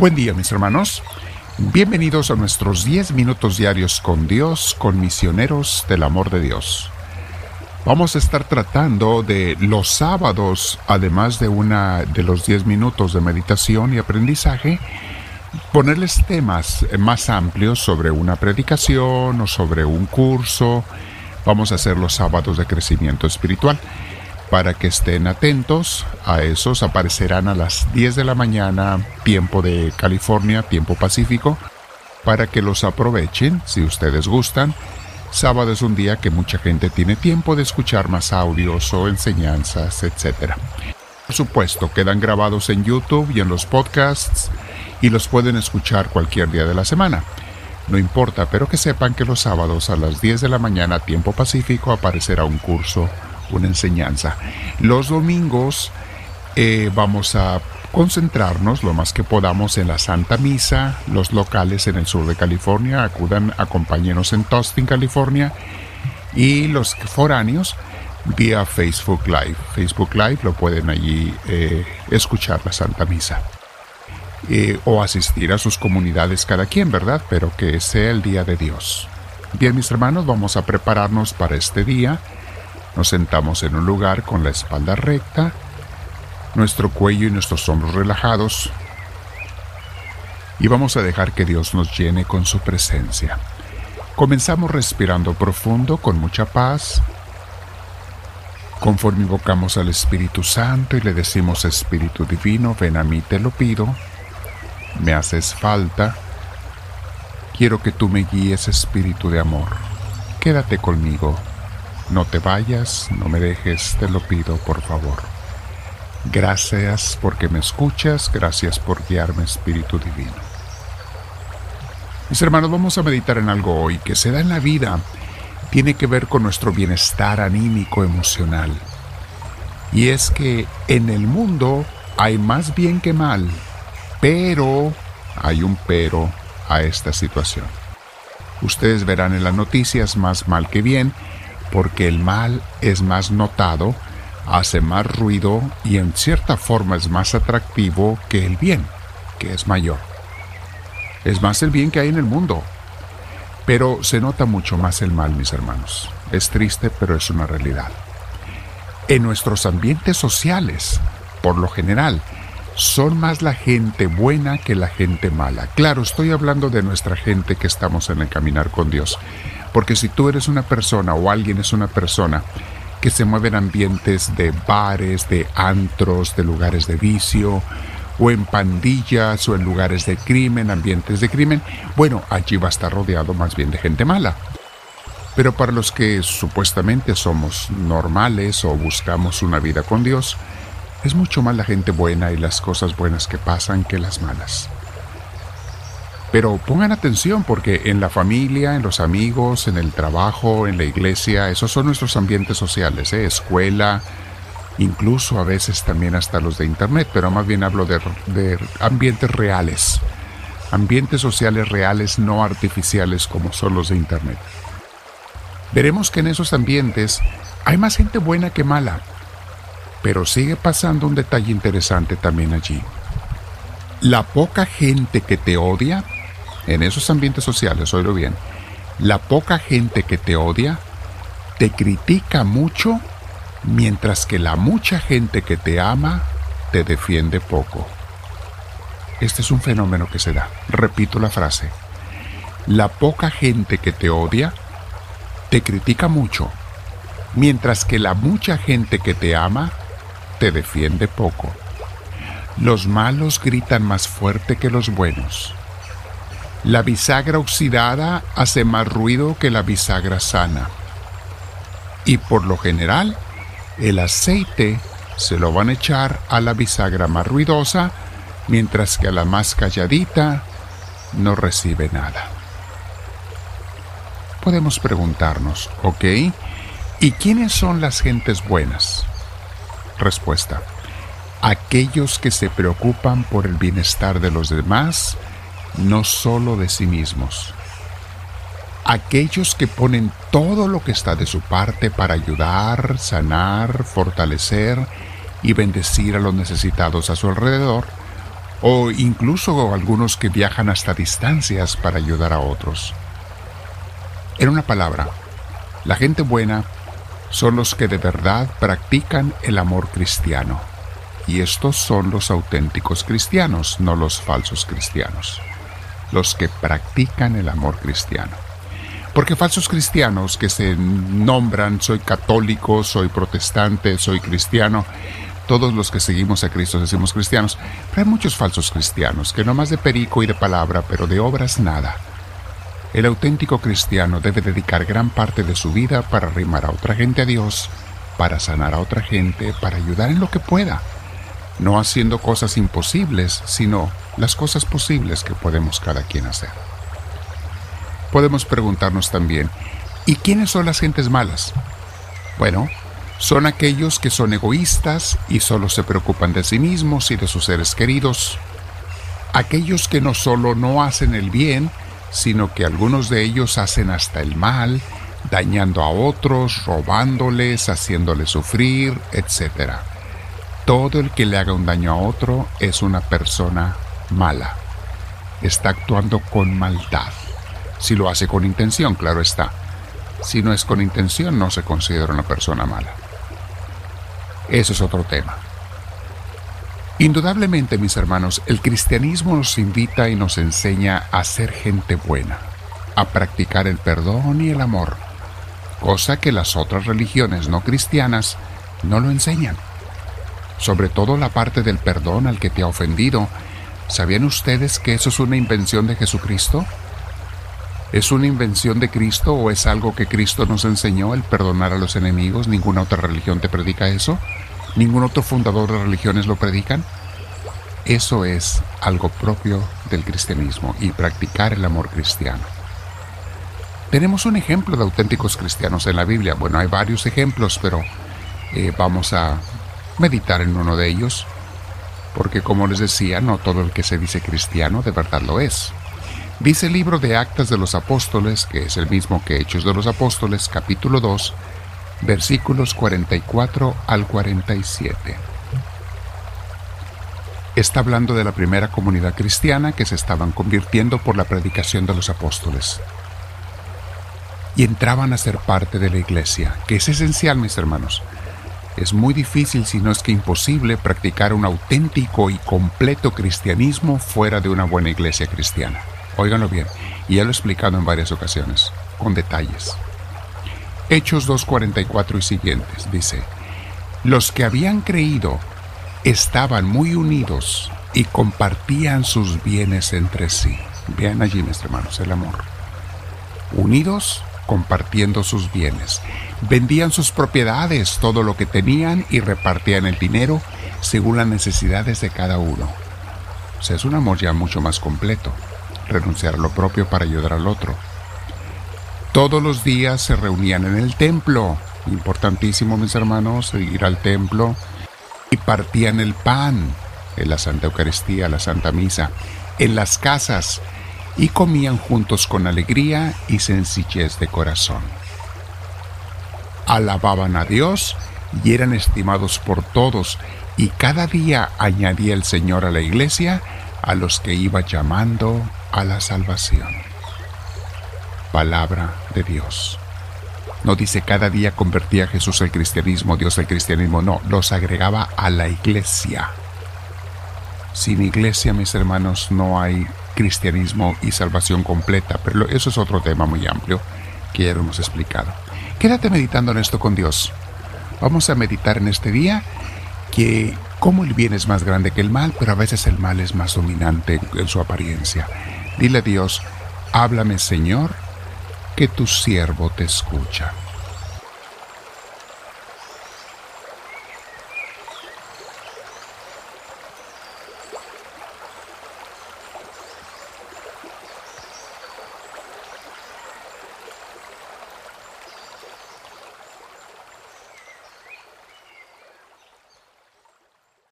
Buen día mis hermanos. Bienvenidos a nuestros 10 minutos diarios con Dios, con misioneros del amor de Dios. Vamos a estar tratando de los sábados, además de una de los 10 minutos de meditación y aprendizaje, ponerles temas más amplios sobre una predicación o sobre un curso. Vamos a hacer los sábados de crecimiento espiritual para que estén atentos a esos. Aparecerán a las 10 de la mañana, tiempo de California, tiempo pacífico, para que los aprovechen si ustedes gustan. Sábado es un día que mucha gente tiene tiempo de escuchar más audios o enseñanzas, etc. Por supuesto, quedan grabados en YouTube y en los podcasts y los pueden escuchar cualquier día de la semana. No importa, pero que sepan que los sábados a las 10 de la mañana, tiempo pacífico, aparecerá un curso una enseñanza. Los domingos eh, vamos a concentrarnos lo más que podamos en la Santa Misa. Los locales en el sur de California acudan, acompáñenos en Tustin, California. Y los foráneos vía Facebook Live. Facebook Live lo pueden allí eh, escuchar la Santa Misa. Eh, o asistir a sus comunidades cada quien, ¿verdad? Pero que sea el día de Dios. Bien, mis hermanos, vamos a prepararnos para este día nos sentamos en un lugar con la espalda recta, nuestro cuello y nuestros hombros relajados. Y vamos a dejar que Dios nos llene con su presencia. Comenzamos respirando profundo con mucha paz. Conforme invocamos al Espíritu Santo y le decimos Espíritu Divino, ven a mí, te lo pido, me haces falta, quiero que tú me guíes Espíritu de amor, quédate conmigo, no te vayas, no me dejes, te lo pido por favor. Gracias porque me escuchas, gracias por guiarme Espíritu Divino. Mis hermanos, vamos a meditar en algo hoy que se da en la vida, tiene que ver con nuestro bienestar anímico emocional. Y es que en el mundo hay más bien que mal, pero hay un pero a esta situación. Ustedes verán en las noticias más mal que bien, porque el mal es más notado, hace más ruido y en cierta forma es más atractivo que el bien, que es mayor. Es más el bien que hay en el mundo, pero se nota mucho más el mal, mis hermanos. Es triste, pero es una realidad. En nuestros ambientes sociales, por lo general, son más la gente buena que la gente mala. Claro, estoy hablando de nuestra gente que estamos en el caminar con Dios. Porque si tú eres una persona o alguien es una persona que se mueve en ambientes de bares, de antros, de lugares de vicio, o en pandillas o en lugares de crimen, ambientes de crimen, bueno, allí va a estar rodeado más bien de gente mala. Pero para los que supuestamente somos normales o buscamos una vida con Dios, es mucho más la gente buena y las cosas buenas que pasan que las malas. Pero pongan atención porque en la familia, en los amigos, en el trabajo, en la iglesia, esos son nuestros ambientes sociales, ¿eh? escuela, incluso a veces también hasta los de internet, pero más bien hablo de, de ambientes reales, ambientes sociales reales, no artificiales como son los de internet. Veremos que en esos ambientes hay más gente buena que mala, pero sigue pasando un detalle interesante también allí. La poca gente que te odia en esos ambientes sociales, oílo bien, la poca gente que te odia te critica mucho, mientras que la mucha gente que te ama te defiende poco. Este es un fenómeno que se da. Repito la frase. La poca gente que te odia te critica mucho, mientras que la mucha gente que te ama te defiende poco. Los malos gritan más fuerte que los buenos. La bisagra oxidada hace más ruido que la bisagra sana. Y por lo general, el aceite se lo van a echar a la bisagra más ruidosa, mientras que a la más calladita no recibe nada. Podemos preguntarnos, ¿ok? ¿Y quiénes son las gentes buenas? Respuesta. Aquellos que se preocupan por el bienestar de los demás, no solo de sí mismos. Aquellos que ponen todo lo que está de su parte para ayudar, sanar, fortalecer y bendecir a los necesitados a su alrededor, o incluso algunos que viajan hasta distancias para ayudar a otros. En una palabra, la gente buena son los que de verdad practican el amor cristiano. Y estos son los auténticos cristianos, no los falsos cristianos. Los que practican el amor cristiano. Porque falsos cristianos que se nombran soy católico, soy protestante, soy cristiano, todos los que seguimos a Cristo decimos cristianos, pero hay muchos falsos cristianos que no más de perico y de palabra, pero de obras nada. El auténtico cristiano debe dedicar gran parte de su vida para arrimar a otra gente a Dios, para sanar a otra gente, para ayudar en lo que pueda, no haciendo cosas imposibles, sino las cosas posibles que podemos cada quien hacer. Podemos preguntarnos también, ¿y quiénes son las gentes malas? Bueno, son aquellos que son egoístas y solo se preocupan de sí mismos y de sus seres queridos. Aquellos que no solo no hacen el bien, sino que algunos de ellos hacen hasta el mal, dañando a otros, robándoles, haciéndoles sufrir, etc. Todo el que le haga un daño a otro es una persona mala. Está actuando con maldad. Si lo hace con intención, claro está. Si no es con intención, no se considera una persona mala. Eso es otro tema. Indudablemente, mis hermanos, el cristianismo nos invita y nos enseña a ser gente buena, a practicar el perdón y el amor, cosa que las otras religiones no cristianas no lo enseñan. Sobre todo la parte del perdón al que te ha ofendido. ¿Sabían ustedes que eso es una invención de Jesucristo? ¿Es una invención de Cristo o es algo que Cristo nos enseñó, el perdonar a los enemigos? ¿Ninguna otra religión te predica eso? ¿Ningún otro fundador de religiones lo predican? Eso es algo propio del cristianismo y practicar el amor cristiano. Tenemos un ejemplo de auténticos cristianos en la Biblia. Bueno, hay varios ejemplos, pero eh, vamos a meditar en uno de ellos, porque como les decía, no todo el que se dice cristiano de verdad lo es. Dice el libro de Actas de los Apóstoles, que es el mismo que Hechos de los Apóstoles, capítulo 2, versículos 44 al 47. Está hablando de la primera comunidad cristiana que se estaban convirtiendo por la predicación de los apóstoles. Y entraban a ser parte de la iglesia, que es esencial, mis hermanos. Es muy difícil, si no es que imposible, practicar un auténtico y completo cristianismo fuera de una buena iglesia cristiana. Óiganlo bien, y ya lo he explicado en varias ocasiones, con detalles. Hechos 2.44 y siguientes dice, los que habían creído estaban muy unidos y compartían sus bienes entre sí. Vean allí, mis hermanos, el amor. Unidos, compartiendo sus bienes. Vendían sus propiedades, todo lo que tenían, y repartían el dinero según las necesidades de cada uno. O sea, es un amor ya mucho más completo renunciar a lo propio para ayudar al otro. Todos los días se reunían en el templo, importantísimo mis hermanos, ir al templo, y partían el pan en la Santa Eucaristía, la Santa Misa, en las casas, y comían juntos con alegría y sencillez de corazón. Alababan a Dios y eran estimados por todos, y cada día añadía el Señor a la iglesia a los que iba llamando a la salvación. Palabra de Dios. No dice cada día convertía a Jesús al cristianismo, Dios al cristianismo, no, los agregaba a la iglesia. Sin iglesia, mis hermanos, no hay cristianismo y salvación completa, pero eso es otro tema muy amplio que ya hemos explicado. Quédate meditando en esto con Dios. Vamos a meditar en este día que como el bien es más grande que el mal, pero a veces el mal es más dominante en su apariencia. Dile a Dios, háblame Señor, que tu siervo te escucha.